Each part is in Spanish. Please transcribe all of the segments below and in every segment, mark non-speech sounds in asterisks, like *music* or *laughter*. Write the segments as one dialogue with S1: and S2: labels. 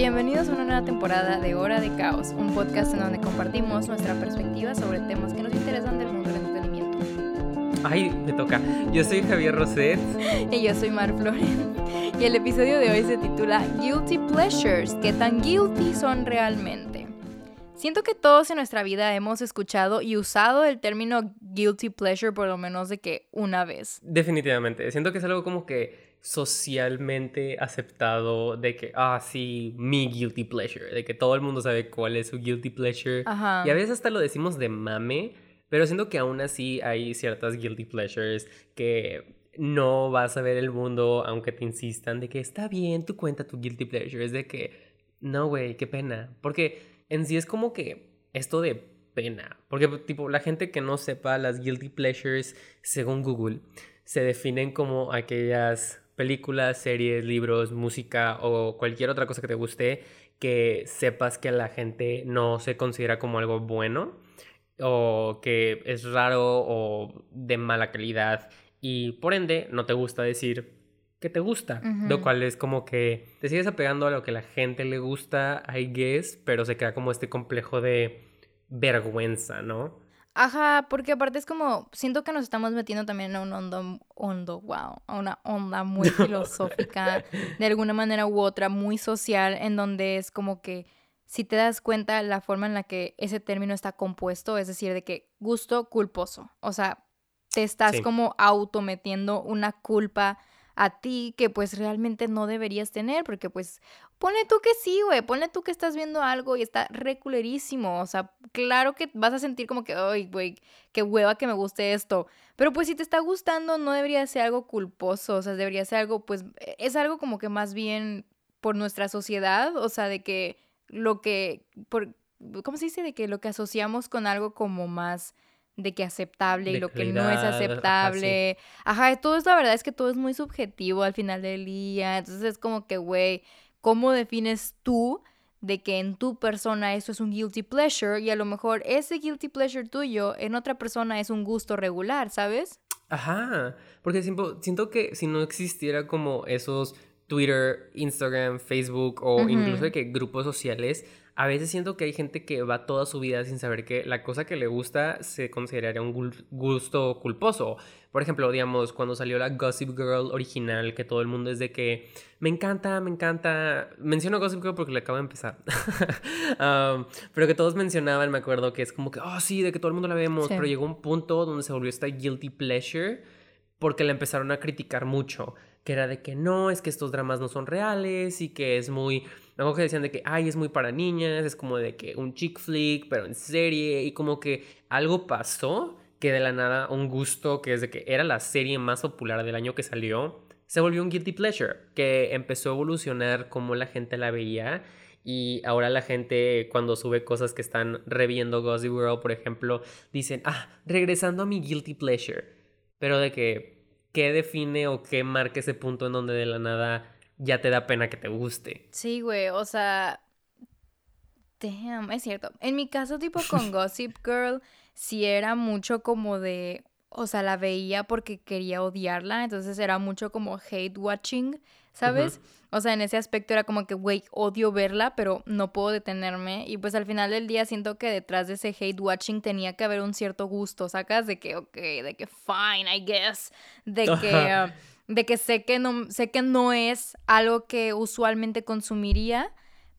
S1: Bienvenidos a una nueva temporada de Hora de Caos, un podcast en donde compartimos nuestra perspectiva sobre temas que nos interesan del mundo del entretenimiento.
S2: Ay, me toca. Yo soy Javier Roset.
S1: Y yo soy Mar Floren. Y el episodio de hoy se titula Guilty Pleasures. ¿Qué tan guilty son realmente? Siento que todos en nuestra vida hemos escuchado y usado el término guilty pleasure por lo menos de que una vez.
S2: Definitivamente. Siento que es algo como que socialmente aceptado de que, ah, sí, mi guilty pleasure, de que todo el mundo sabe cuál es su guilty pleasure.
S1: Ajá.
S2: Y a veces hasta lo decimos de mame, pero siento que aún así hay ciertas guilty pleasures que no vas a ver el mundo aunque te insistan de que está bien, tú cuenta tu guilty pleasure, es de que, no, güey, qué pena, porque en sí es como que esto de pena. Porque, tipo, la gente que no sepa las guilty pleasures, según Google, se definen como aquellas películas, series, libros, música o cualquier otra cosa que te guste que sepas que la gente no se considera como algo bueno o que es raro o de mala calidad y por ende no te gusta decir que te gusta, lo cual es como que te sigues apegando a lo que la gente le gusta, I guess, pero se queda como este complejo de vergüenza, ¿no?
S1: Ajá, porque aparte es como, siento que nos estamos metiendo también a un hondo, hondo, wow, a una onda muy *laughs* filosófica, de alguna manera u otra, muy social, en donde es como que si te das cuenta la forma en la que ese término está compuesto, es decir, de que gusto culposo, o sea, te estás
S2: Sí.
S1: como autometiendo una culpa a ti que pues realmente no deberías tener, porque pues ponle tú que sí, güey, ponle tú que estás viendo algo y está reculerísimo, o sea, claro que vas a sentir como que, ay, güey, qué hueva que me guste esto, pero pues si te está gustando no debería ser algo culposo, o sea, debería ser algo, pues e- es algo como que más bien por nuestra sociedad, o sea, de que lo que, por, ¿cómo se dice? De que lo que asociamos con algo como más de que aceptable y lo que no es
S2: calidad, ajá, sí.
S1: aceptable. Ajá, todo es la verdad es que todo es muy subjetivo al final del día. Entonces es como que, güey, ¿cómo defines tú de que en tu persona eso es un guilty pleasure y a lo mejor ese guilty pleasure tuyo en otra persona es un gusto regular, ¿sabes?
S2: Ajá, porque siento, siento que si no existiera como esos Twitter, Instagram, Facebook o incluso de que grupos sociales, a veces siento que hay gente que va toda su vida sin saber que la cosa que le gusta se consideraría un gusto culposo. Por ejemplo, digamos, cuando salió la Gossip Girl original, que todo el mundo es de que me encanta, me encanta. Menciono Gossip Girl porque le acabo de empezar. *laughs* Um, pero que todos mencionaban, me acuerdo que es como que, oh sí, de que todo el mundo la vemos,
S1: Sí.
S2: pero llegó un punto donde se volvió esta guilty pleasure porque la empezaron a criticar mucho. Que era de que no, es que estos dramas no son reales y que es muy. Me acuerdo que decían de que, ay, es muy para niñas, es como de que un chick flick, pero en serie. Y como que algo pasó que de la nada un gusto que es de que era la serie más popular del año que salió, se volvió un guilty pleasure. Que empezó a evolucionar como la gente la veía. Y ahora la gente cuando sube cosas que están reviendo Gossip Girl, por ejemplo, dicen, ah, regresando a mi guilty pleasure. Pero de que, ¿qué define o qué marca ese punto en donde de la nada ya te da pena que te guste?
S1: Sí, güey, o sea, damn, es cierto. En mi caso, tipo *laughs* con Gossip Girl, sí era mucho como de, o sea, la veía porque quería odiarla, entonces era mucho como hate watching, ¿sabes? O sea, en ese aspecto era como que, güey, odio verla, pero no puedo detenerme. Y pues al final del día siento que detrás de ese hate watching tenía que haber un cierto gusto, ¿sacas? De que, ok, de que fine, I guess. De que. De que sé que no, sé que no es algo que usualmente consumiría,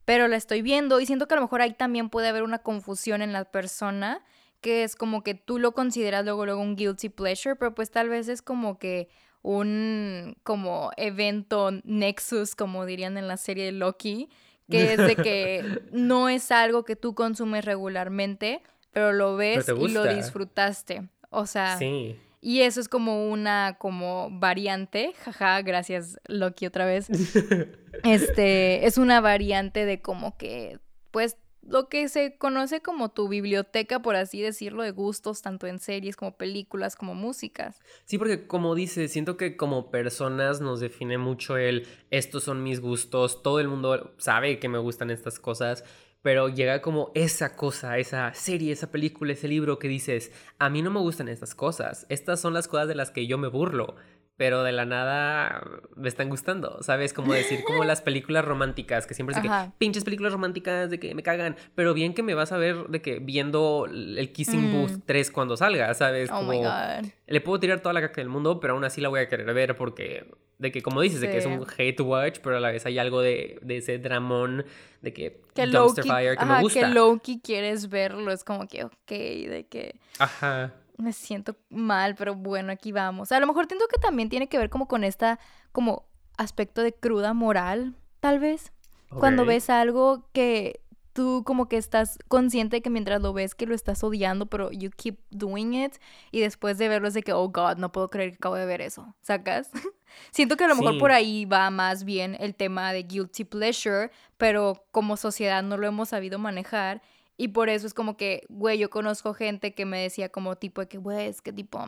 S1: pero la estoy viendo y siento que a lo mejor ahí también puede haber una confusión en la persona, que es como que tú lo consideras luego luego un guilty pleasure, pero pues tal vez es como que un como evento nexus, como dirían en la serie de Loki, que es de que *laughs* no es algo que tú consumes regularmente, pero lo ves y lo disfrutaste. O sea,
S2: Sí.
S1: Y eso es como una como variante, jaja, gracias Loki otra vez. *laughs* Este, es una variante de como que, pues, lo que se conoce como tu biblioteca, por así decirlo, de gustos, tanto en series como películas, como músicas.
S2: Sí, porque como dices, siento que como personas nos define mucho el estos son mis gustos, todo el mundo sabe que me gustan estas cosas, pero llega como esa cosa, esa serie, esa película, ese libro que dices, a mí no me gustan estas cosas, estas son las cosas de las que yo me burlo. Pero de la nada me están gustando, ¿sabes? Como decir, como *laughs* las películas románticas, que siempre es que pinches películas románticas de que me cagan, pero bien que me vas a ver de que viendo el Kissing Booth 3 mm. cuando salga, ¿sabes? Oh my God. Le puedo tirar toda la caca del mundo, pero aún así la voy a querer ver porque, de que como dices, de que es un hate watch, pero a la vez hay algo de, de ese dramón, de que,
S1: que dumpster fire que me gusta. que Loki quieres verlo, es como que, ok, de que...
S2: Ajá
S1: me siento mal, pero bueno, aquí vamos. A lo mejor entiendo que también tiene que ver como con esta, como aspecto de cruda moral, tal vez. Cuando ves algo que tú como que estás consciente de que mientras lo ves que lo estás odiando, pero you keep doing it y después de verlo es de que, oh God, no puedo creer que acabo de ver eso, ¿sacas? *laughs* Siento que a lo mejor por ahí va más bien el tema de guilty pleasure, pero como sociedad no lo hemos sabido manejar y por eso es como que, güey, yo conozco gente que me decía como tipo de que, güey, es que tipo...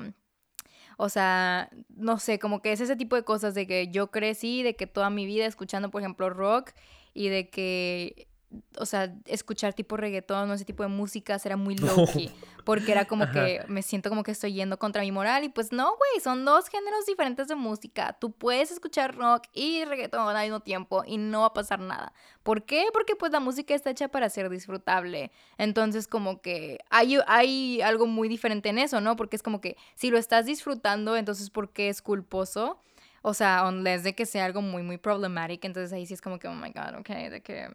S1: O sea, no sé, como que es ese tipo de cosas de que yo crecí, de que toda mi vida escuchando, por ejemplo, rock y de que o sea, escuchar tipo reggaetón o ese tipo de música era muy low-key. Porque era como que me siento como que estoy yendo contra mi moral. Y pues no, güey, son dos géneros diferentes de música. Tú puedes escuchar rock y reggaetón al mismo tiempo y no va a pasar nada. ¿Por qué? Porque pues la música está hecha para ser disfrutable. Entonces como que hay, hay algo muy diferente en eso, ¿no? Porque es como que si lo estás disfrutando, entonces ¿por qué es culposo? O sea, unless de que sea algo muy, muy problemático, entonces ahí sí es como que, oh my god, ok, de que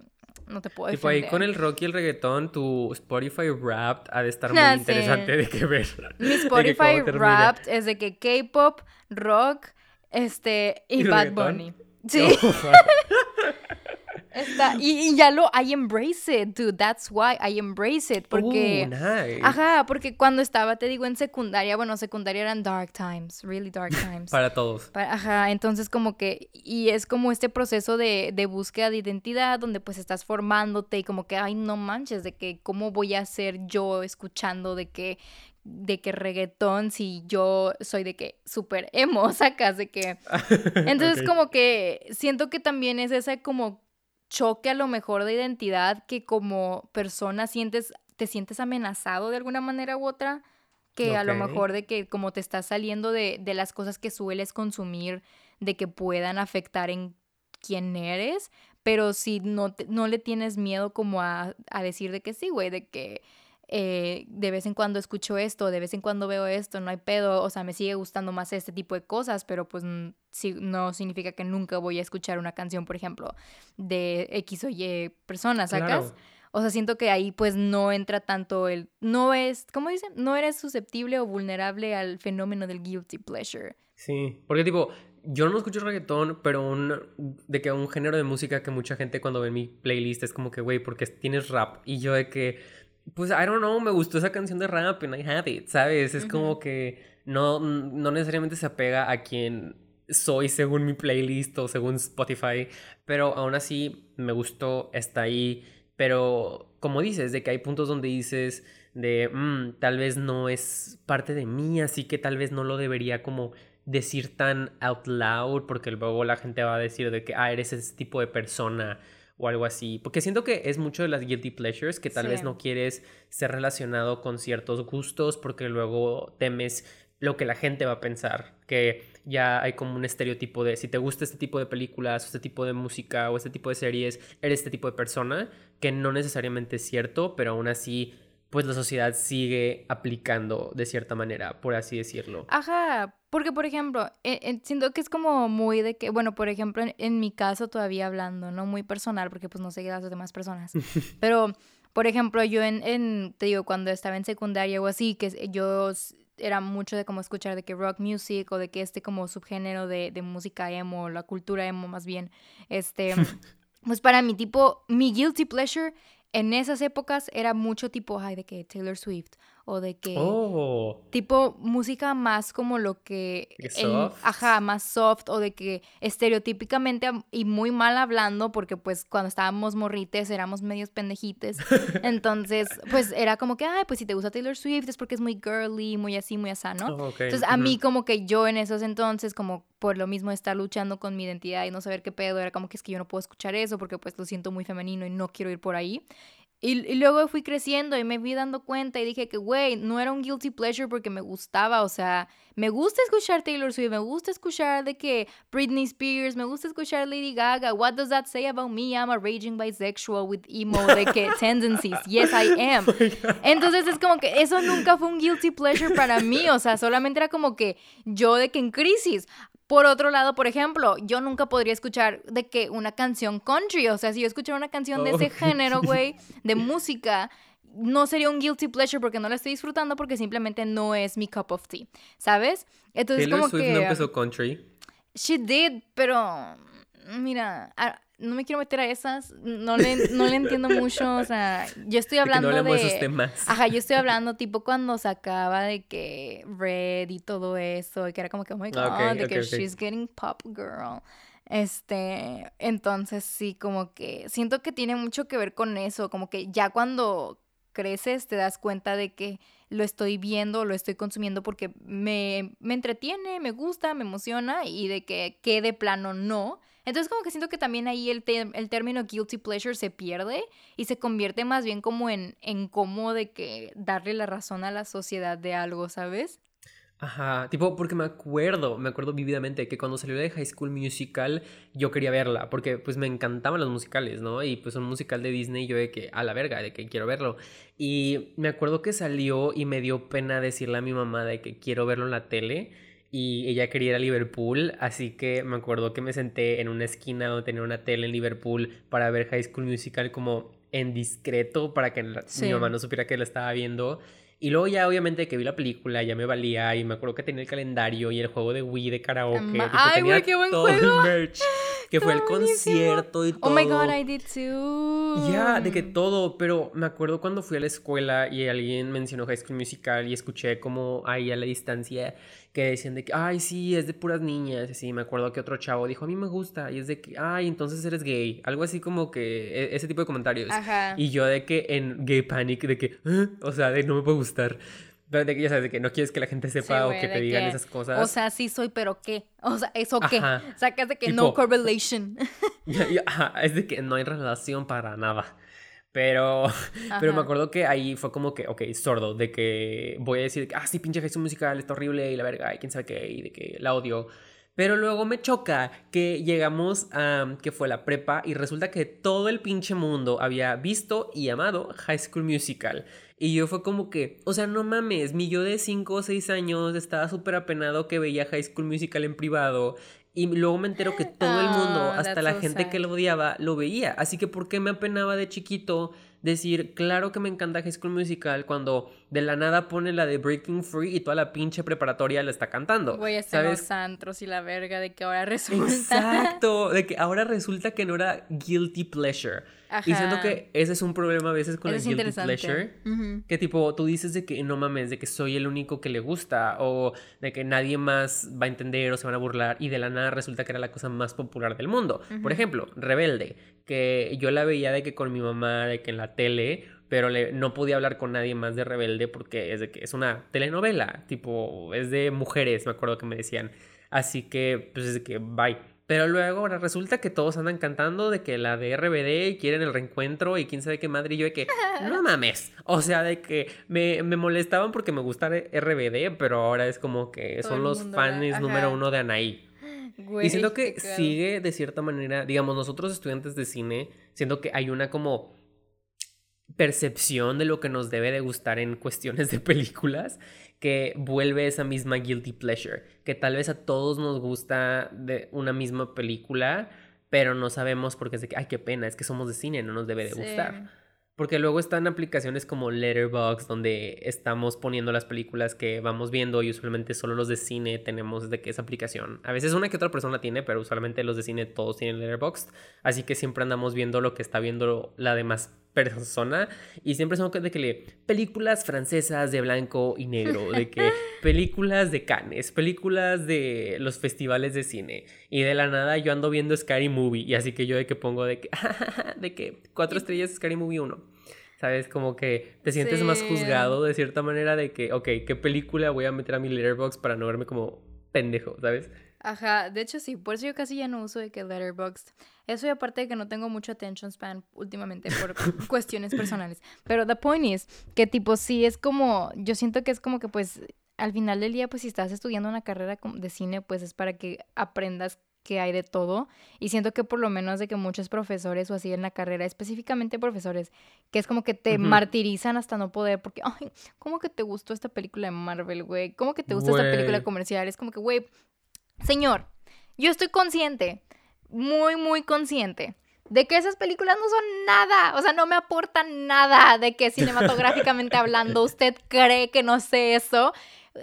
S1: no te puedo
S2: defender. Tipo ahí con el rock y el reggaetón, tu Spotify Wrapped ha de estar muy interesante de que ver. *laughs*
S1: Mi Spotify Wrapped es de que K-pop, rock, este, y, Bad Bunny. *laughs* Sí. *laughs* y, ya lo, I embrace it, dude. That's why I embrace it. Porque. nice. Ajá, porque cuando estaba, te digo, en secundaria, bueno, secundaria eran dark times, really dark times.
S2: Para todos.
S1: ajá, entonces como que. Y es como este proceso de, de búsqueda de identidad donde pues estás formándote y como que, ay, no manches, de que cómo voy a ser yo escuchando de que de que reggaetón si yo soy de que súper emo, *laughs* sacas de que... *laughs* Entonces como que siento que también es esa como choque a lo mejor de identidad que como persona sientes, te sientes amenazado de alguna manera u otra, que a lo mejor de que como te estás saliendo de, de, las cosas que sueles consumir, de que puedan afectar en quién eres, pero si no, no le tienes miedo como a, a decir de que sí, güey, de que eh, de vez en cuando escucho esto, de vez en cuando veo esto, no hay pedo, o sea, me sigue gustando más este tipo de cosas, pero pues no significa que nunca voy a escuchar una canción, por ejemplo, de X o Y personas, ¿sacas? O sea, siento que ahí pues no entra tanto el, no es, ¿cómo dicen? No eres susceptible o vulnerable al fenómeno del guilty pleasure.
S2: Sí, porque tipo, yo no escucho reggaetón, pero un, de que un género de música que mucha gente cuando ve mi playlist es como que, güey, porque tienes rap. Y yo de que, pues, I don't know, me gustó esa canción de rap and I have it, ¿sabes? Es como que no, no necesariamente se apega a quien soy según mi playlist o según Spotify, pero aún así me gustó, está ahí, pero como dices, de que hay puntos donde dices de, mm, tal vez no es parte de mí, así que tal vez no lo debería como decir tan out loud, porque luego la gente va a decir de que, ah, eres ese tipo de persona o algo así. Porque siento que es mucho de las guilty pleasures que tal vez no quieres ser relacionado con ciertos gustos porque luego temes lo que la gente va a pensar, que ya hay como un estereotipo de si te gusta este tipo de películas, o este tipo de música o este tipo de series, eres este tipo de persona, que no necesariamente es cierto, pero aún así pues la sociedad sigue aplicando de cierta manera, por así decirlo.
S1: Ajá, porque por ejemplo, eh, siento que es como muy de que, bueno, por ejemplo, en, mi caso todavía hablando, ¿no? Muy personal, porque pues no sé qué las demás personas, *laughs* pero, por ejemplo, yo en, en, te digo, cuando estaba en secundaria o así, que yo era mucho de como escuchar de que rock music o de que este como subgénero de, de música emo, la cultura emo más bien, este, *laughs* pues para mi tipo, mi guilty pleasure en esas épocas era mucho tipo, ay, de que Taylor Swift o de que
S2: oh.
S1: tipo música más como lo que ajá más soft o de que estereotípicamente y muy mal hablando porque pues cuando estábamos morrites éramos medios pendejites. *laughs* Entonces pues era como que ay pues si te gusta Taylor Swift es porque es muy girly muy así muy así no oh, entonces a mí como que yo en esos entonces como por lo mismo estar luchando con mi identidad y no saber qué pedo era como que es que yo no puedo escuchar eso porque pues lo siento muy femenino y no quiero ir por ahí Y, luego fui creciendo y me fui dando cuenta y dije que, güey, no era un guilty pleasure porque me gustaba, o sea, me gusta escuchar Taylor Swift, me gusta escuchar de que Britney Spears, me gusta escuchar Lady Gaga, what does that say about me? I'm a raging bisexual with emo de que *laughs* tendencies, yes I am. *laughs* Entonces es como que eso nunca fue un guilty pleasure para mí, o sea, solamente era como que yo de que en crisis, por otro lado, por ejemplo, yo nunca podría escuchar de que una canción country, o sea, si yo escuchara una canción de ese oh, género, *laughs* güey, de música, no sería un guilty pleasure porque no la estoy disfrutando porque simplemente no es mi cup of tea, ¿sabes?
S2: Entonces Taylor como Swift que no empezó country.
S1: She did, pero mira, no me quiero meter a esas, no le, no le entiendo mucho, o sea, yo estoy hablando de... Que no de Ajá, yo estoy hablando tipo cuando sacaba de que Red y todo eso, y que era como que, oh my god, de que she's getting pop girl. Este, entonces sí, como que siento que tiene mucho que ver con eso, como que ya cuando creces te das cuenta de que lo estoy viendo, lo estoy consumiendo porque me, me entretiene, me gusta, me emociona y de que quede plano no. Entonces como que siento que también ahí el, el término guilty pleasure se pierde y se convierte más bien como en, en cómo de que darle la razón a la sociedad de algo, ¿sabes?
S2: Ajá, tipo, porque me acuerdo, me acuerdo vividamente que cuando salió de High School Musical yo quería verla, porque pues me encantaban los musicales, ¿no? Y pues un musical de Disney yo de que, a la verga, de que quiero verlo. Y me acuerdo que salió y me dio pena decirle a mi mamá de que quiero verlo en la tele y ella quería ir a Liverpool, así que me acuerdo que me senté en una esquina donde tenía una tele en Liverpool para ver High School Musical como en discreto para que mi mamá no supiera que la estaba viendo. Y luego ya obviamente que vi la película ya me valía y me acuerdo que tenía el calendario y el juego de Wii de karaoke.
S1: Ay, güey, qué buen todo juego.
S2: el merch. *laughs* Que fue el concierto y todo.
S1: Oh my god, I did too.
S2: Ya, de que todo, pero me acuerdo cuando fui a la escuela y alguien mencionó High School Musical y escuché como ahí a la distancia que decían de que, ay, sí, es de puras niñas. Y así, me acuerdo que otro chavo dijo, a mí me gusta. Y es de que, ay, entonces eres gay. Algo así como que, e, ese tipo de comentarios. Ajá. Y yo de que en Gay Panic, de que, ¿Eh? o sea, de no me puede gustar. Pero de que ya sabes, de que no quieres que la gente sepa o que te digan esas cosas.
S1: O sea, sí soy, pero ¿qué? O sea, ¿eso qué? Sacas de que no correlation. *laughs* *laughs*
S2: Ajá, es de que no hay relación para nada. Pero, *laughs* pero me acuerdo que ahí fue como que, ok, sordo, de que voy a decir, ah, sí, pinche Jesús musical, está horrible y la verga, y quién sabe qué, y de que la odio. Pero luego me choca que llegamos a que fue la prepa y resulta que todo el pinche mundo había visto y amado High School Musical. Y yo fue como que, o sea, no mames, mi yo de 5 o 6 años estaba súper apenado que veía High School Musical en privado y luego me entero que todo el mundo, ah, hasta la gente que lo odiaba, lo veía. Así que, ¿por qué me apenaba de chiquito decir, claro que me encanta High School Musical cuando de la nada pone la de Breaking Free y toda la pinche preparatoria la está cantando.
S1: Voy a hacer los antros y la verga de que ahora resulta.
S2: Exacto, *laughs* de que ahora resulta que no era guilty pleasure. Y siento que ese es un problema a veces con el guilty pleasure. Que tipo, tú dices de que no mames, de que soy el único que le gusta o de que nadie más va a entender o se van a burlar y de la nada resulta que era la cosa más popular del mundo. Por ejemplo, Rebelde, que yo la veía de que con mi mamá, de que en la tele pero le, no podía hablar con nadie más de Rebelde porque es de que es una telenovela, tipo, es de mujeres, me acuerdo que me decían. Así que, pues es de que, bye. Pero luego ahora resulta que todos andan cantando de que la de RBD quieren el reencuentro y quién sabe qué madre. Y yo de que, *laughs* no mames. O sea, de que me, me molestaban porque me gustaba RBD, pero ahora es como que son los fans número uno de Anaí. y siento que sigue de cierta manera, digamos, nosotros estudiantes de cine, siento que hay una como percepción de lo que nos debe de gustar en cuestiones de películas que vuelve esa misma guilty pleasure, que tal vez a todos nos gusta de una misma película, pero no sabemos porque es de que, ay, qué pena, es que somos de cine, no nos debe de gustar. Porque luego están aplicaciones como Letterboxd, donde estamos poniendo las películas que vamos viendo y usualmente solo los de cine tenemos de que esa aplicación. A veces una que otra persona tiene, pero usualmente los de cine todos tienen Letterboxd. Así que siempre andamos viendo lo que está viendo la demás persona y siempre son de que le películas francesas de blanco y negro, de que *laughs* películas de Cannes, películas de los festivales de cine y de la nada yo ando viendo Scary Movie y así que yo de que pongo de que *laughs* de que cuatro estrellas Scary Movie 1. ¿Sabes? Como que te sientes más juzgado de cierta manera de que, ok, ¿qué película voy a meter a mi letterbox para no verme como pendejo, ¿sabes?
S1: Ajá, de hecho sí, por eso yo casi ya no uso de que Letterboxd. Eso y aparte de que no tengo mucho attention span últimamente por *laughs* cuestiones personales. Pero the point is que tipo sí es como, yo siento que es como que pues al final del día pues si estás estudiando una carrera de cine pues es para que aprendas que hay de todo y siento que por lo menos de que muchos profesores o así en la carrera, específicamente profesores, que es como que te martirizan hasta no poder porque, ay, ¿cómo que te gustó esta película de Marvel, güey? ¿Cómo que te gustó esta película comercial? Es como que, güey, señor, yo estoy consciente, muy, muy consciente de que esas películas no son nada, o sea, no me aportan nada de que *laughs* cinematográficamente hablando. Usted cree que no sé eso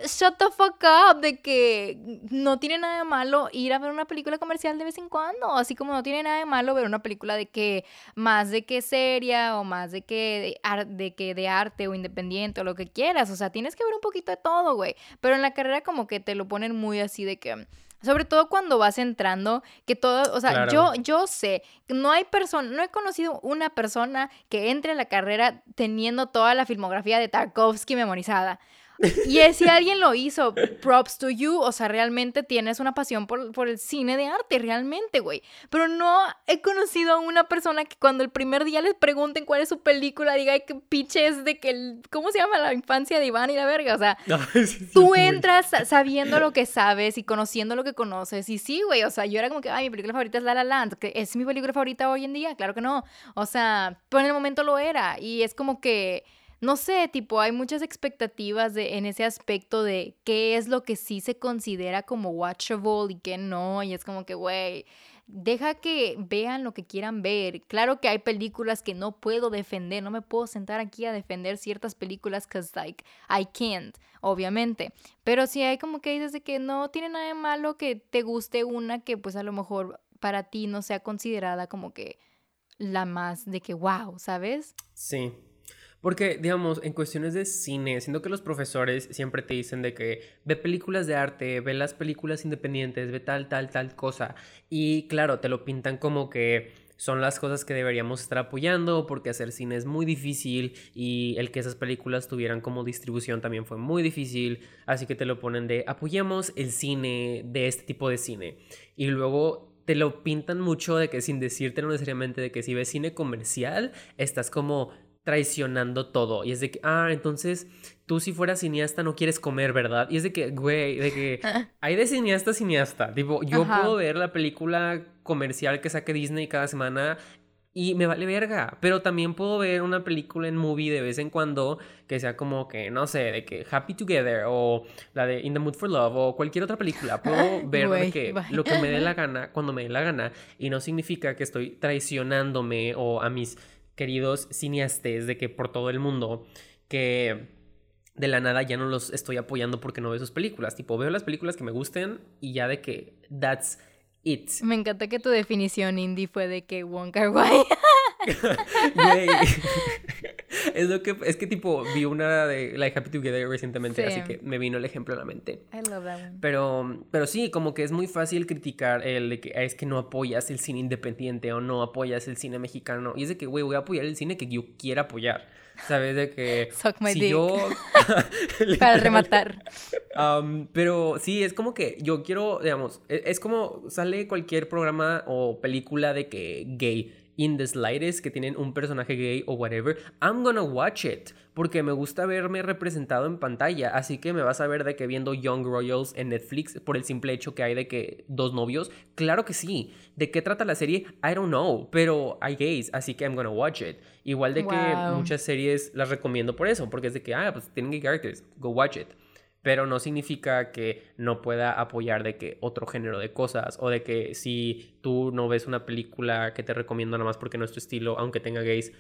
S1: shut the fuck up, de que no tiene nada de malo ir a ver una película comercial de vez en cuando, así como no tiene nada de malo ver una película de que más de que seria o más de que de, de que de arte o independiente o lo que quieras, o sea, tienes que ver un poquito de todo, güey, pero en la carrera como que te lo ponen muy así de que sobre todo cuando vas entrando, que todo, o sea, yo, yo sé, no hay persona, no he conocido una persona que entre a la carrera teniendo toda la filmografía de Tarkovsky memorizada. *laughs* Y si alguien lo hizo, props to you, o sea, realmente tienes una pasión por, por el cine de arte, realmente, güey. Pero no he conocido a una persona que cuando el primer día les pregunten cuál es su película, diga que pinches de que, el, ¿cómo se llama la infancia de Iván y la verga? O sea, *laughs* tú entras sabiendo lo que sabes y conociendo lo que conoces. Y sí, güey, o sea, yo era como que, ay, mi película favorita es La La Land, que es mi película favorita hoy en día, claro que no. O sea, pero en el momento lo era. Y es como que no sé, tipo, hay muchas expectativas de, en ese aspecto de qué es lo que sí se considera como watchable y qué no. Y es como que, güey, deja que vean lo que quieran ver. Claro que hay películas que no puedo defender, no me puedo sentar aquí a defender ciertas películas because like I can't, obviamente. Pero sí hay como que dices de que no tiene nada de malo que te guste una que pues a lo mejor para ti no sea considerada como que la más de que wow, ¿sabes?
S2: Sí, porque, digamos, en cuestiones de cine, siento que los profesores siempre te dicen de que ve películas de arte, ve las películas independientes, ve tal, tal, tal cosa. Y claro, te lo pintan como que son las cosas que deberíamos estar apoyando porque hacer cine es muy difícil y el que esas películas tuvieran como distribución también fue muy difícil, así que te lo ponen de apoyemos el cine de este tipo de cine y luego te lo pintan mucho de que sin decirte necesariamente de que si ves cine comercial estás como traicionando todo. Y es de que, ah, entonces tú si fueras cineasta no quieres comer, ¿verdad? Y es de que, güey, de que *laughs* hay de cineasta a cineasta. Tipo, yo puedo ver la película comercial que saque Disney cada semana y me vale verga. Pero también puedo ver una película en movie de vez en cuando que sea como que, no sé, de que Happy Together o la de In the Mood for Love o cualquier otra película. Puedo *laughs* ver de que lo que me dé la gana cuando me dé la gana y no significa que estoy traicionándome o a mis queridos cineastes de que por todo el mundo que de la nada ya no los estoy apoyando porque no veo sus películas. Tipo, veo las películas que me gusten y ya de que that's it.
S1: Me encanta que tu definición indie fue de que Wonka Wai. *laughs* *laughs*
S2: es lo que es que tipo vi una de Like Happy Together recientemente, así que me vino el ejemplo a la mente.
S1: I love that
S2: Pero pero sí, como que es muy fácil criticar el de que es que no apoyas el cine independiente o no apoyas el cine mexicano y es de que güey, voy a apoyar el cine que yo quiera apoyar. ¿Sabes? De que si yo *laughs* *laughs*
S1: para rematar.
S2: pero sí, es como que yo quiero, digamos, es, es como sale cualquier programa o película de que gay in the slightest que tienen un personaje gay o whatever, I'm gonna watch it. Porque me gusta verme representado en pantalla. Así que me vas a ver de que viendo Young Royals en Netflix por el simple hecho que hay de que dos novios. Claro que sí. ¿De qué trata la serie? I don't know. Pero hay gays, así que I'm gonna watch it. Igual de que muchas series las recomiendo por eso. Porque es de que, ah, pues tienen gay characters. Go watch it pero no significa que no pueda apoyar de que otro género de cosas o de que si tú no ves una película que te recomiendo nada más porque no es tu estilo, aunque tenga gays,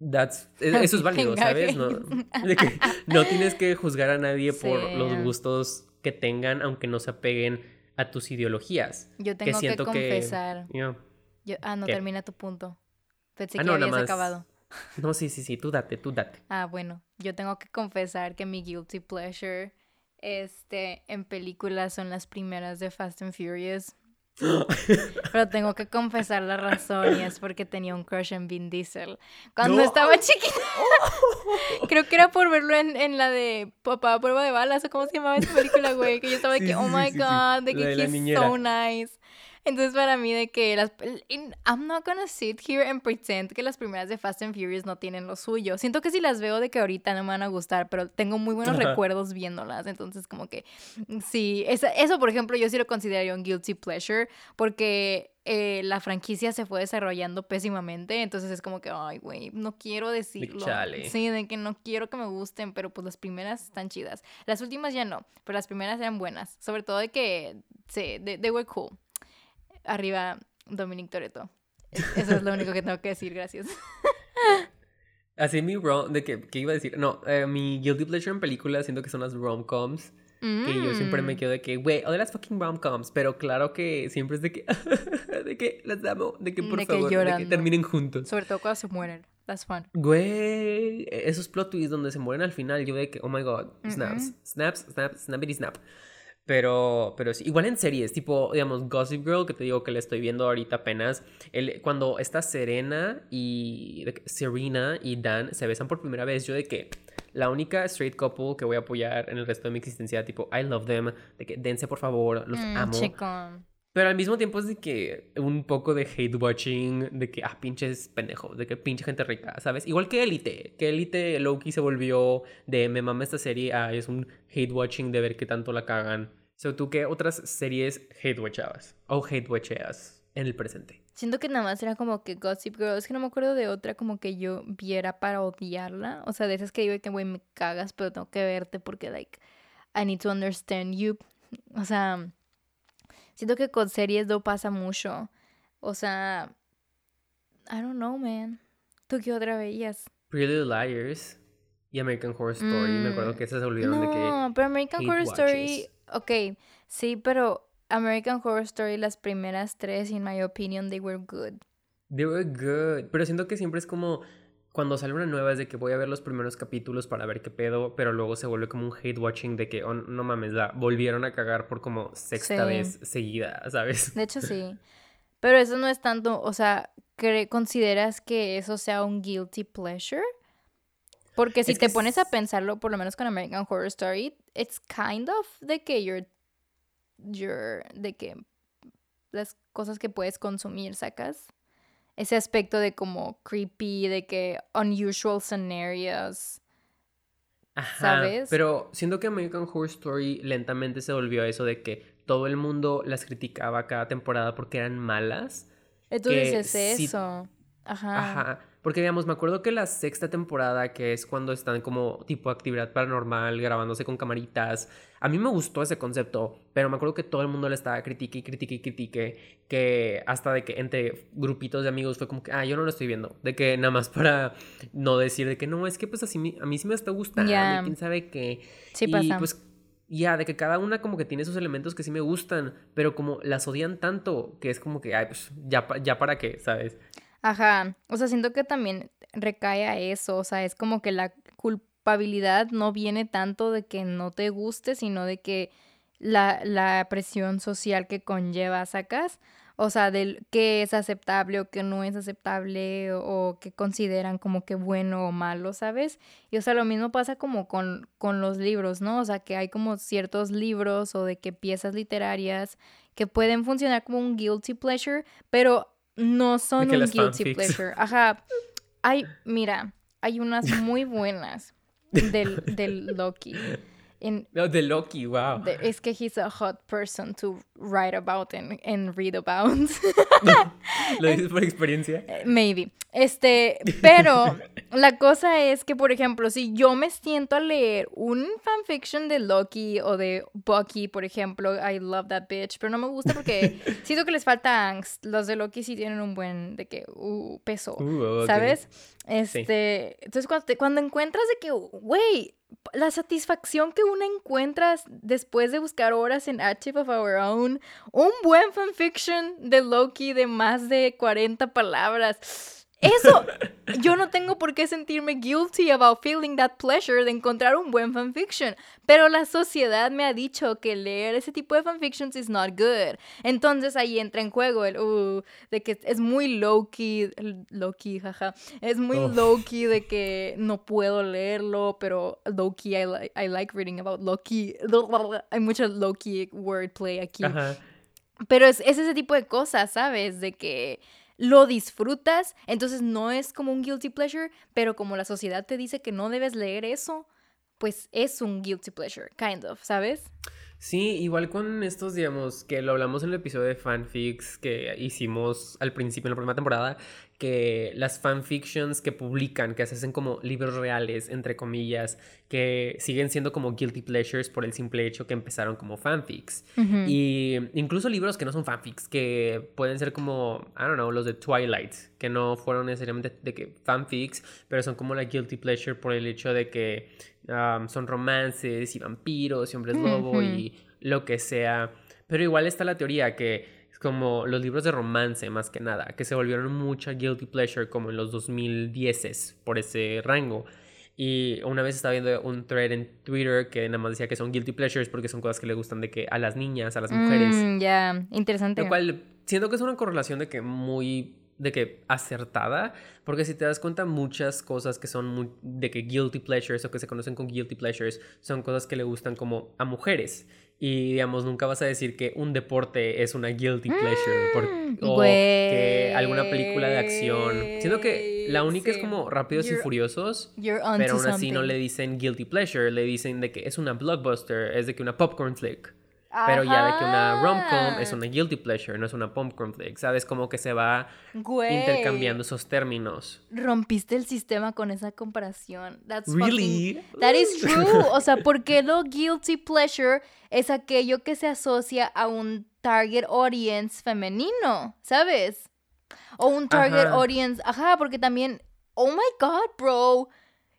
S2: that's, e, eso es válido, ¿sabes? No, *laughs* no tienes que juzgar a nadie por los gustos que tengan, aunque no se apeguen a tus ideologías.
S1: Yo tengo que, confesar. ah, no, termina tu punto. Pensé ah, que habías acabado.
S2: No, sí, sí, sí, tú date, tú date.
S1: Ah, bueno, yo tengo que confesar que mi guilty pleasure este, en películas son las primeras de Fast and Furious. Pero tengo que confesar la razón y es porque tenía un crush en Vin Diesel. Cuando estaba chiquita. *laughs* Creo que era por verlo en, en, la de Papá prueba de balas o cómo se llamaba esa película, güey. Que yo estaba de que, oh my god, de que he's so nice. Entonces para mí de que las... I'm not gonna sit here and pretend que las primeras de Fast and Furious no tienen lo suyo. Siento que si las veo de que ahorita no me van a gustar, pero tengo muy buenos recuerdos viéndolas. Entonces como que sí, eso por ejemplo yo sí lo consideraría un guilty pleasure porque eh, la franquicia se fue desarrollando pésimamente, entonces es como que, ay, güey, no quiero decirlo. Sí, de que no quiero que me gusten, pero pues las primeras están chidas. Las últimas ya no, pero las primeras eran buenas, sobre todo de que, sí, they were cool arriba Dominic Toretto. Eso es lo único que tengo que decir, gracias. *laughs*
S2: Así mi rom, de que, ¿qué iba a decir? No, eh, mi guilty pleasure en películas siento que son las rom-coms. Que yo siempre me mm. quedo de que, güey, de las fucking rom-coms. Pero claro que siempre es de que, *laughs* de que las amo, de que por favor, de que terminen juntos.
S1: Sobre todo cuando se mueren. That's fun.
S2: Güey, esos plot twists donde se mueren al final, yo de que, oh my god, snaps, snaps, snaps, snappity snap. Pero, pero sí, igual en series, tipo, digamos, Gossip Girl, que te digo que le estoy viendo ahorita apenas. El, cuando está Serena y Serena y Dan se besan por primera vez, yo de que la única straight couple que voy a apoyar en el resto de mi existencia, tipo, I love them, de que dense por favor, los mm, amo. Pero al mismo tiempo es de que un poco de hate watching, de que, ah, pinches pendejos, de que pinche gente rica, ¿sabes? Igual que Elite, que Elite Loki se volvió de me mama esta serie a es un hate watching de ver qué tanto la cagan. So, ¿tú qué otras series hate watchabas o hate watcheas en el presente?
S1: Siento que nada más era como que Gossip Girl. Es que no me acuerdo de otra como que yo viera para odiarla. O sea, de esas que digo que, güey, me cagas, pero tengo que verte porque, like, I need to understand you. O sea, siento que con series no pasa mucho. O sea, I don't know, man. ¿Tú qué otra veías?
S2: Pretty Little Liars y American Horror Story. Me acuerdo mm, que esas se olvidaron de que.
S1: No, pero American Horror Story Ok, sí, pero American Horror Story, las primeras tres, in my opinion, they were good.
S2: They were good. Pero siento que siempre es como cuando sale una nueva es de que voy a ver los primeros capítulos para ver qué pedo, pero luego se vuelve como un hate watching de que, oh, no mames, la volvieron a cagar por como sexta vez seguida, *laughs* ¿sabes?
S1: De hecho, sí. Pero eso no es tanto, o sea, ¿consideras que eso sea un guilty pleasure? Porque si te pones a pensarlo, por lo menos con American Horror Story, it's kind of de que you're, you're, de que las cosas que puedes consumir, sacas. Ese aspecto de como creepy, de que unusual scenarios.
S2: Ajá, ¿Sabes? Pero siento que American Horror Story lentamente se volvió a eso de que todo el mundo las criticaba cada temporada porque eran malas.
S1: Entonces es eso. Ajá.
S2: Ajá. Porque, digamos, me acuerdo que la sexta temporada, que es cuando están como tipo actividad paranormal, grabándose con camaritas, a mí me gustó ese concepto, pero me acuerdo que todo el mundo le estaba critique y critique y critique, que hasta de que entre grupitos de amigos fue como que, ah, yo no lo estoy viendo, de que nada más para no decir de que no, es que pues así a mí sí me está gustando, quién sabe qué.
S1: Sí y
S2: pues ya, de que cada una como que tiene esos elementos que sí me gustan, pero como las odian tanto, que es como que, ay, pues ya, ya para qué, ¿sabes?
S1: Ajá, o sea, siento que también recae a eso, o sea, es como que la culpabilidad no viene tanto de que no te guste, sino de que la, la presión social que conlleva sacas, o sea, del qué es aceptable o qué no es aceptable o, qué consideran como que bueno o malo, ¿sabes? Y o sea, lo mismo pasa como con, con los libros, ¿no? O sea, que hay como ciertos libros o de que piezas literarias que pueden funcionar como un guilty pleasure, pero no son un guilty pleasure. Ajá. Hay, mira, hay unas muy buenas *laughs* del, del Loki.
S2: No, de Loki, wow.
S1: es que he's a hot person to write about and, read about. *laughs*
S2: ¿Lo dices por experiencia?
S1: Eh, maybe. Este, pero *laughs* la cosa es que, por ejemplo, si yo me siento a leer un fanfiction de Loki o de Bucky, por ejemplo, I love that bitch, pero no me gusta porque *laughs* siento que les falta angst. Los de Loki sí tienen un buen de que uh, peso, uh, ¿sabes? Este, entonces cuando, cuando encuentras de que, güey, la satisfacción que uno encuentra después de buscar horas en Archive of Our Own, un buen fanfiction de Loki de más de 40 palabras Eso, yo no tengo por qué sentirme guilty about feeling that pleasure de encontrar un buen fanfiction, pero la sociedad me ha dicho que leer ese tipo de fanfictions is not good. Entonces ahí entra en juego el, uh, de que es muy low-key, low-key, jaja, es muy low-key de que no puedo leerlo, pero low-key, I, I like reading about low-key, hay mucho low-key wordplay aquí. Pero es, es ese tipo de cosas, ¿sabes? De que lo disfrutas, entonces no es como un guilty pleasure, pero como la sociedad te dice que no debes leer eso, pues es un guilty pleasure, kind of, ¿sabes?
S2: Sí, igual con estos, digamos, que lo hablamos en el episodio de fanfics que hicimos al principio en la primera temporada, que las fanfictions que publican, que se hacen como libros reales, entre comillas, que siguen siendo como guilty pleasures por el simple hecho que empezaron como fanfics. Y incluso libros que no son fanfics, que pueden ser como, I don't know, los de Twilight, que no fueron necesariamente de que fanfics, pero son como la guilty pleasure por el hecho de que son romances y vampiros y hombres lobo y lo que sea. Pero igual está la teoría que es como los libros de romance más que nada, que se volvieron mucha guilty pleasure como en los 2010 por ese rango. Y una vez estaba viendo un thread en Twitter que nada más decía que son guilty pleasures porque son cosas que le gustan de que a las niñas, a las mujeres.
S1: Mm, ya, interesante.
S2: Lo cual siento que es una correlación de que muy de que acertada, porque si te das cuenta muchas cosas que son muy, de que guilty pleasures o que se conocen con guilty pleasures son cosas que le gustan como a mujeres. Y digamos nunca vas a decir que un deporte es una guilty pleasure mm, o que alguna película de acción, siendo que la única es como Rápidos y Furiosos, pero aún así no le dicen guilty pleasure, le dicen de que es una blockbuster, es de que una popcorn flick. Pero ya de que una rom-com es una guilty pleasure, no es una popcorn flick, ¿sabes? Como que se va intercambiando esos términos.
S1: Rompiste el sistema con esa comparación. That's really? that is *laughs* true. O sea, ¿por qué lo guilty pleasure es aquello que se asocia a un target audience femenino, ¿sabes? O un target audience, ajá, porque también, oh my god, bro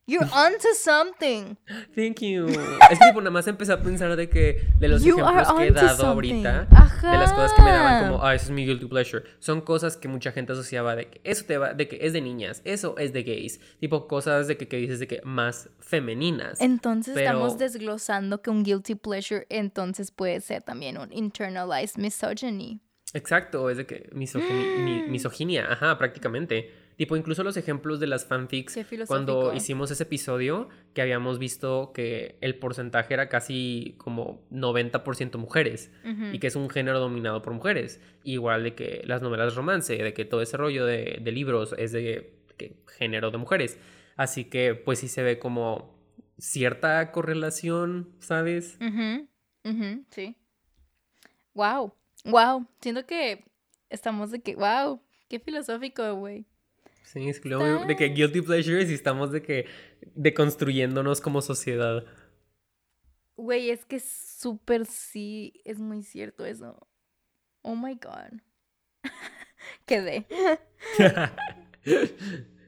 S1: You're *laughs* onto something.
S2: Thank you. Es que tipo, nada más empecé a pensar de que de los ejemplos que he dado ahorita, de las cosas que me daban como, ah, eso es mi guilty pleasure, son cosas que mucha gente asociaba de que eso te va, de que es de niñas, eso es de gays, tipo cosas de que, que dices de que más femeninas.
S1: Entonces estamos desglosando que un guilty pleasure entonces puede ser también un internalized misogyny.
S2: Exacto, es de que misoginia, ajá, prácticamente. Tipo, incluso los ejemplos de las fanfics, cuando hicimos ese episodio, que habíamos visto que el porcentaje era casi como 90% mujeres, y que es un género dominado por mujeres. Igual de que las novelas de romance, de que todo ese rollo de, libros es de género de mujeres. Así que, pues sí se ve como cierta correlación, ¿sabes?
S1: sí. Wow. Wow. Siento que estamos de que, wow. Qué filosófico, güey.
S2: Sí, es de que guilty pleasures y estamos de que deconstruyéndonos como sociedad.
S1: Güey, es que súper sí, es muy cierto eso. Oh my god. *laughs* Quedé. *laughs* *laughs*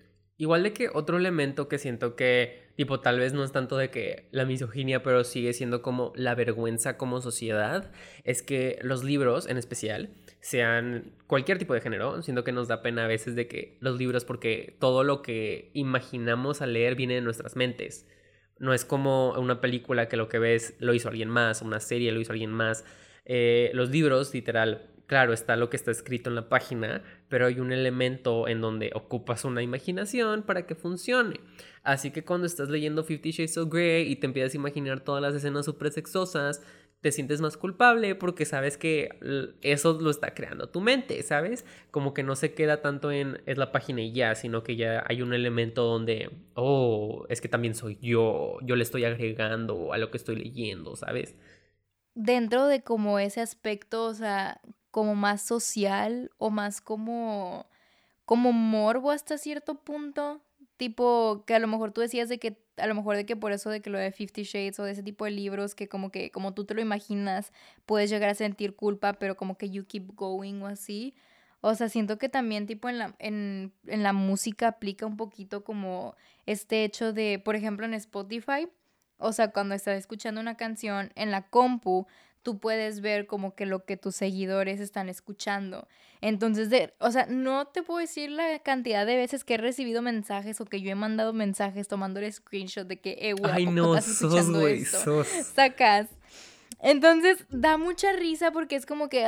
S2: Igual de que otro elemento que siento que, tipo, tal vez no es tanto de que la misoginia, pero sigue siendo como la vergüenza como sociedad, es que los libros en especial sean cualquier tipo de género, siento que nos da pena a veces de que los libros, porque todo lo que imaginamos al leer viene de nuestras mentes. No es como una película que lo que ves lo hizo alguien más, una serie lo hizo alguien más. Eh, los libros, literal, claro, está lo que está escrito en la página, pero hay un elemento en donde ocupas una imaginación para que funcione. Así que cuando estás leyendo Fifty Shades of Grey y te empiezas a imaginar todas las escenas súper sexosas, te sientes más culpable porque sabes que eso lo está creando tu mente, ¿sabes? Como que no se queda tanto en es la página y ya, sino que ya hay un elemento donde, oh, es que también soy yo, yo le estoy agregando a lo que estoy leyendo, ¿sabes?
S1: Dentro de como ese aspecto, o sea, como más social o más como como morbo hasta cierto punto, tipo que a lo mejor tú decías de que a lo mejor de que por eso de que lo de Fifty Shades o de ese tipo de libros que como que como tú te lo imaginas puedes llegar a sentir culpa, pero como que you keep going o así. O sea, siento que también tipo en la, en, en la música aplica un poquito como este hecho de, por ejemplo, en Spotify, o sea, cuando estás escuchando una canción en la compu, tú puedes ver como que lo que tus seguidores están escuchando. Entonces, de, o sea, no te puedo decir la cantidad de veces que he recibido mensajes o que yo he mandado mensajes tomando el screenshot de que, eh, güey,
S2: Ay, no, sos, güey, sos.
S1: Sacas. Entonces, da mucha risa porque es como que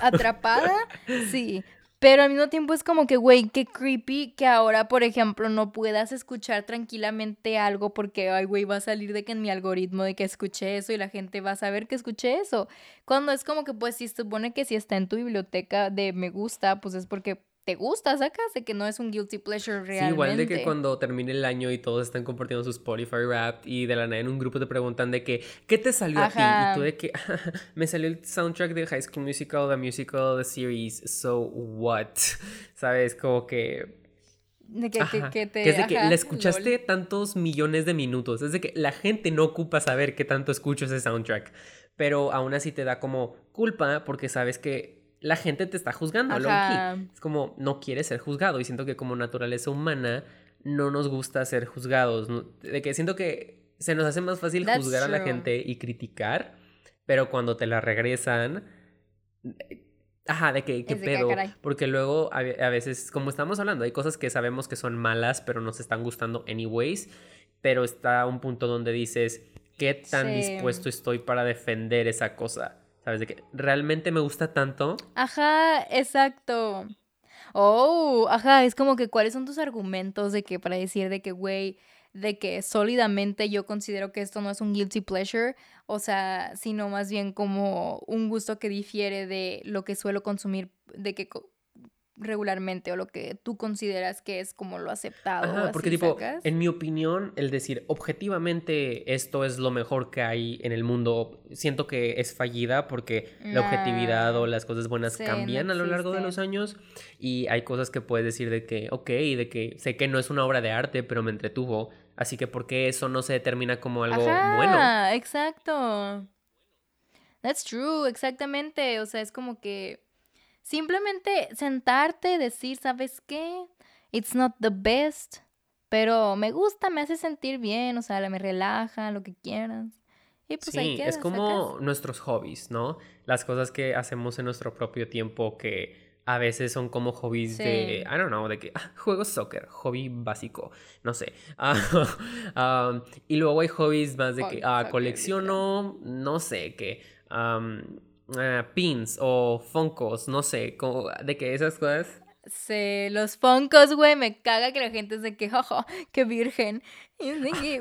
S1: atrapada, *laughs* sí, pero al mismo tiempo es como que, güey, qué creepy que ahora, por ejemplo, no puedas escuchar tranquilamente algo porque, ay, güey, va a salir de que en mi algoritmo de que escuché eso y la gente va a saber que escuché eso. Cuando es como que, pues, si supone que si está en tu biblioteca de me gusta, pues es porque te gusta, sacas de que no es un guilty pleasure realmente. Sí,
S2: igual de que cuando termine el año y todos están compartiendo su Spotify rap y de la nada en un grupo te preguntan de que, ¿qué te salió a ti? Y tú de que, *laughs* me salió el soundtrack de High School Musical, the musical, the series, so what? ¿Sabes? Como que...
S1: De que, que, te,
S2: que es de que la escuchaste tantos millones de minutos. Es de que la gente no ocupa saber qué tanto escucho ese soundtrack. Pero aún así te da como culpa porque sabes que la gente te está juzgando, Es como, no quieres ser juzgado. Y siento que como naturaleza humana no nos gusta ser juzgados. De que siento que se nos hace más fácil juzgar a la gente y criticar, pero cuando te la regresan... Ajá, de que, ¿qué pedo? Porque luego a, veces, como estamos hablando, hay cosas que sabemos que son malas, pero nos están gustando anyways. Pero está un punto donde dices, ¿qué tan dispuesto estoy para defender esa cosa? ¿Sabes? De que realmente me gusta tanto.
S1: Ajá, exacto. Oh, ajá, es como que cuáles son tus argumentos de que para decir de que, güey, de que sólidamente yo considero que esto no es un guilty pleasure, o sea, sino más bien como un gusto que difiere de lo que suelo consumir, de que regularmente o lo que tú consideras que es como lo aceptado.
S2: porque tipo, en mi opinión, el decir objetivamente esto es lo mejor que hay en el mundo, siento que es fallida porque la objetividad o las cosas buenas cambian a lo largo de los años y hay cosas que puedes decir de que, ok, de que sé que no es una obra de arte, pero me entretuvo, así que ¿por qué eso no se determina como algo Ajá, bueno?
S1: Exacto. That's true, exactamente, o sea, es como que Simplemente sentarte, decir, ¿sabes qué? It's not the best, pero me gusta, me hace sentir bien, o sea, me relaja, lo que quieras. Y pues
S2: sí, es como nuestros hobbies, ¿no? Las cosas que hacemos en nuestro propio tiempo que a veces son como hobbies de, I don't know, de que ah, juego soccer, hobby básico, no sé. *laughs* Ah, y luego hay hobbies más de que ah, colecciono, no sé, que uh, pins o foncos, no sé, de que esas cosas.
S1: Sí, los foncos, güey, me caga que la gente se *laughs* que,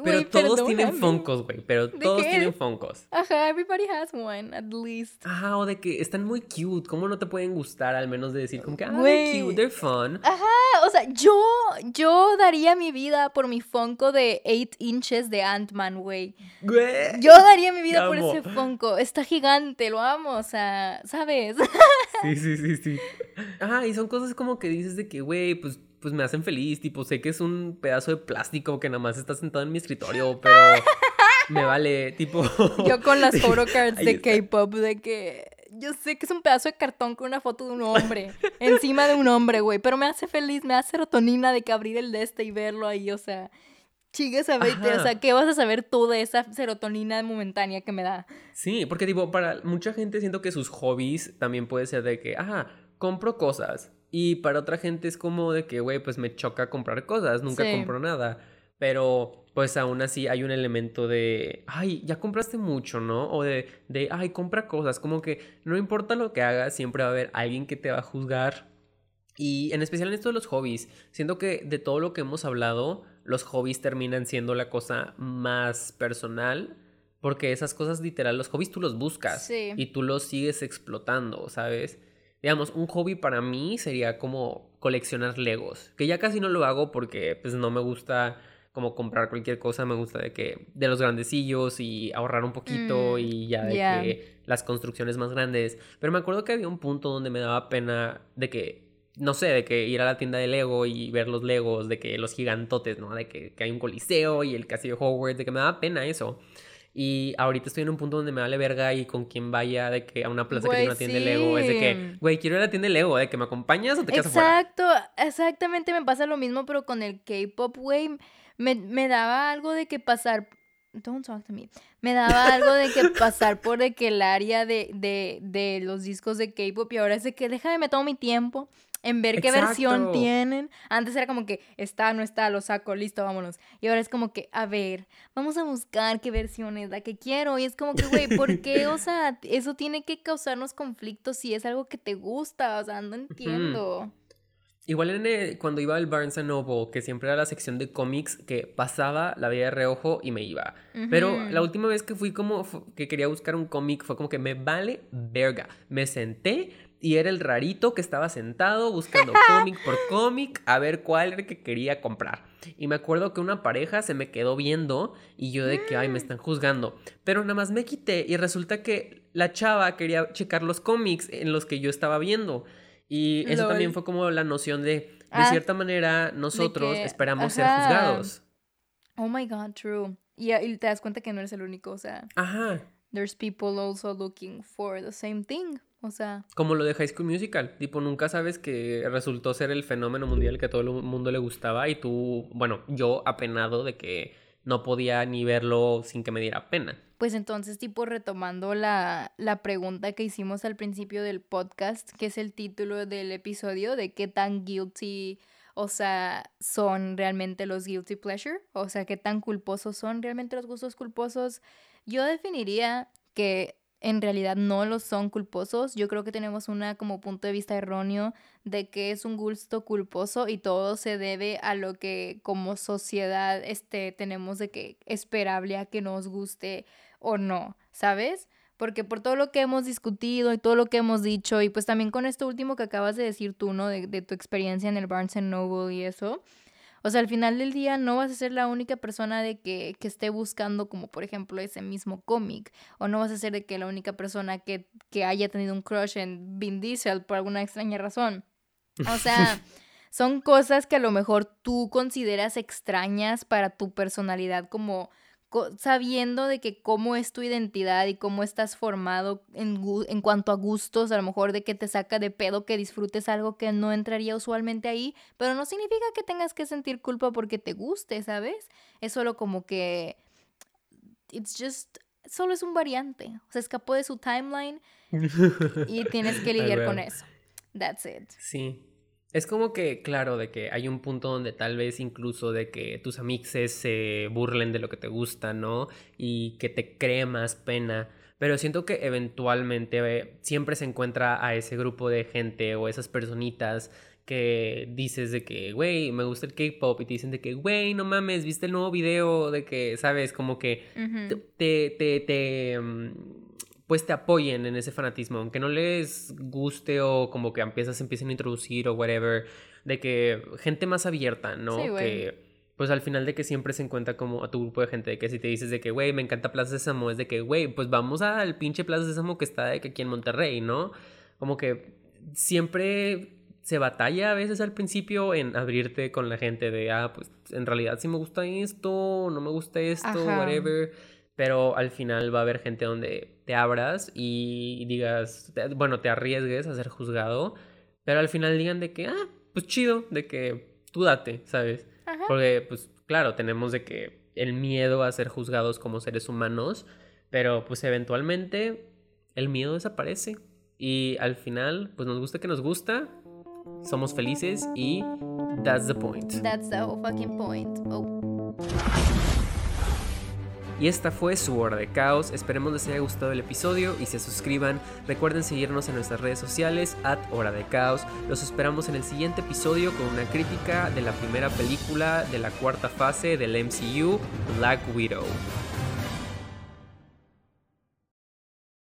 S2: pero todos tienen foncos, güey. Pero todos tienen foncos.
S1: Ajá, everybody has one, at least.
S2: Ajá, o de que están muy cute. ¿Cómo no te pueden gustar? Al menos de decir, como que, ah, they're cute, they're fun.
S1: Ajá, o sea, yo, yo daría mi vida por mi fonco de 8 inches de Ant-Man, güey. Yo daría mi vida por ese fonco. Está gigante, lo amo, o sea, ¿sabes?
S2: Sí, sí, sí, sí. Ajá, y son cosas como que dices de que, güey, pues pues me hacen feliz. Tipo, sé que es un pedazo de plástico que nada más está sentado en mi escritorio, pero *laughs* me vale, tipo. *laughs*
S1: Yo con las *laughs* photocards de K-pop, de que. Yo sé que es un pedazo de cartón con una foto de un hombre, encima de un hombre, güey, pero me hace feliz, me hace serotonina de que abrir el de este y verlo ahí, o sea, chigues a o sea, ¿qué vas a saber tú de esa serotonina momentánea que me da?
S2: Sí, porque tipo, para mucha gente siento que sus hobbies también puede ser de que, ajá, compro cosas, y para otra gente es como de que, güey, pues me choca comprar cosas, nunca compro nada. Pero pues aún así hay un elemento de, ay, ya compraste mucho, ¿no? O de, de, ay, compra cosas. Como que no importa lo que hagas, siempre va a haber alguien que te va a juzgar. Y en especial en esto de los hobbies, siento que de todo lo que hemos hablado, los hobbies terminan siendo la cosa más personal. Porque esas cosas literal, los hobbies tú los buscas y tú los sigues explotando, ¿sabes? Digamos, un hobby para mí sería como coleccionar Legos, que ya casi no lo hago porque pues no me gusta como comprar cualquier cosa, me gusta de que de los grandecillos y ahorrar un poquito mm, y ya de que las construcciones más grandes, pero me acuerdo que había un punto donde me daba pena de que no sé, de que ir a la tienda de Lego y ver los Legos, de que los gigantotes, ¿no? De que, que hay un coliseo y el castillo Hogwarts, de que me daba pena eso. Y ahorita estoy en un punto donde me vale verga y con quien vaya de que a una plaza que tiene una tienda de Lego. Es de que, güey, quiero ir a la tienda de Lego, de que me acompañas o te quedas
S1: Exacto, exactamente me pasa lo mismo, pero con el K-pop, güey. Me, me daba algo de que pasar don't talk to me. Me daba algo de que *laughs* pasar por de que el área de, de, de los discos de K-pop y ahora es de que déjame me tomo mi tiempo en ver qué versión tienen. Antes era como que está, no está, lo saco, listo, vámonos. Y ahora es como que, a ver, vamos a buscar qué versión es la que quiero. Y es como que, güey, ¿por qué? *laughs* O sea, eso tiene que causarnos conflictos si es algo que te gusta. O sea, no entiendo.
S2: Igual en el- cuando iba al Barnes Noble, que siempre era la sección de cómics, que pasaba, la veía de reojo y me iba. Pero la última vez que fui como que quería buscar un cómic fue como que me vale verga. Me senté y era el rarito que estaba sentado buscando *laughs* cómic por cómic a ver cuál era el que quería comprar. Y me acuerdo que una pareja se me quedó viendo y yo de que, ay, me están juzgando. Pero nada más me quité y resulta que la chava quería checar los cómics en los que yo estaba viendo. Y eso
S1: Lol.
S2: también fue como la noción de, de
S1: Ah,
S2: cierta manera, nosotros
S1: que-
S2: esperamos ser juzgados.
S1: Oh my God, true. Y, y te das cuenta que no eres el único. O sea,
S2: Ajá.
S1: there's people also looking for the same thing. O sea,
S2: Como lo de High School Musical. Tipo, nunca sabes que resultó ser el fenómeno mundial que a todo el mundo le gustaba y tú, bueno, yo apenado de que no podía ni verlo sin que me diera pena.
S1: Pues entonces, tipo, retomando la, la pregunta que hicimos al principio del podcast, que es el título del episodio, de qué tan guilty, o sea, son realmente los guilty pleasure, o sea, qué tan culposos son realmente los gustos culposos, yo definiría que en realidad no los son culposos. Yo creo que tenemos una como punto de vista erróneo de que es un gusto culposo y todo se debe a lo que como sociedad este, tenemos de que esperable a que nos guste o no, ¿sabes? Porque por todo lo que hemos discutido y todo lo que hemos dicho, y pues también con esto último que acabas de decir tú, ¿no? De, de tu experiencia en el Barnes Noble y eso. O sea, al final del día no vas a ser la única persona de que, que esté buscando como por ejemplo ese mismo cómic. O no vas a ser de que la única persona que, que haya tenido un crush en Vin Diesel por alguna extraña razón. O sea, *laughs* son cosas que a lo mejor tú consideras extrañas para tu personalidad como co- sabiendo de que cómo es tu identidad y cómo estás formado en, en cuanto a gustos, a lo mejor de que te saca de pedo que disfrutes algo que no entraría usualmente ahí, pero no significa que tengas que sentir culpa porque te guste, ¿sabes? Es solo como que it's just solo es un variante, se escapó de su timeline *laughs* y tienes que lidiar con eso. That's it.
S2: Sí. Es como que, claro, de que hay un punto donde tal vez incluso de que tus amixes se burlen de lo que te gusta, ¿no? Y que te cree más pena. Pero siento que eventualmente eh, siempre se encuentra a ese grupo de gente o esas personitas que dices de que, güey, me gusta el K-pop y te dicen de que, güey, no mames, viste el nuevo video de que, sabes, como que te, te, te, mm, pues te apoyen en ese fanatismo, aunque no les guste o como que empiezas, empiecen a introducir o whatever, de que gente más abierta, ¿no?
S1: Sí,
S2: que pues al final de que siempre se encuentra como a tu grupo de gente, de que si te dices de que, güey, me encanta Plaza Sésamo, es de que, güey, pues vamos al pinche Plaza Sésamo que está de que aquí en Monterrey, ¿no? Como que siempre se batalla a veces al principio en abrirte con la gente de, ah, pues en realidad sí me gusta esto, no me gusta esto,
S1: Ajá.
S2: whatever. Pero al final va a haber gente donde te abras y digas, te- bueno, te arriesgues a ser juzgado, pero al final digan de que, ah, pues chido, de que tú date, ¿sabes?
S1: Ajá.
S2: Porque, pues claro, tenemos de que el miedo a ser juzgados como seres humanos, pero pues eventualmente el miedo desaparece y al final, pues nos gusta que nos gusta, somos felices y that's the point.
S1: That's the whole fucking point. Oh.
S2: Y esta fue su hora de caos. Esperemos les haya gustado el episodio y se suscriban. Recuerden seguirnos en nuestras redes sociales, at hora de caos. Los esperamos en el siguiente episodio con una crítica de la primera película de la cuarta fase del MCU, Black Widow.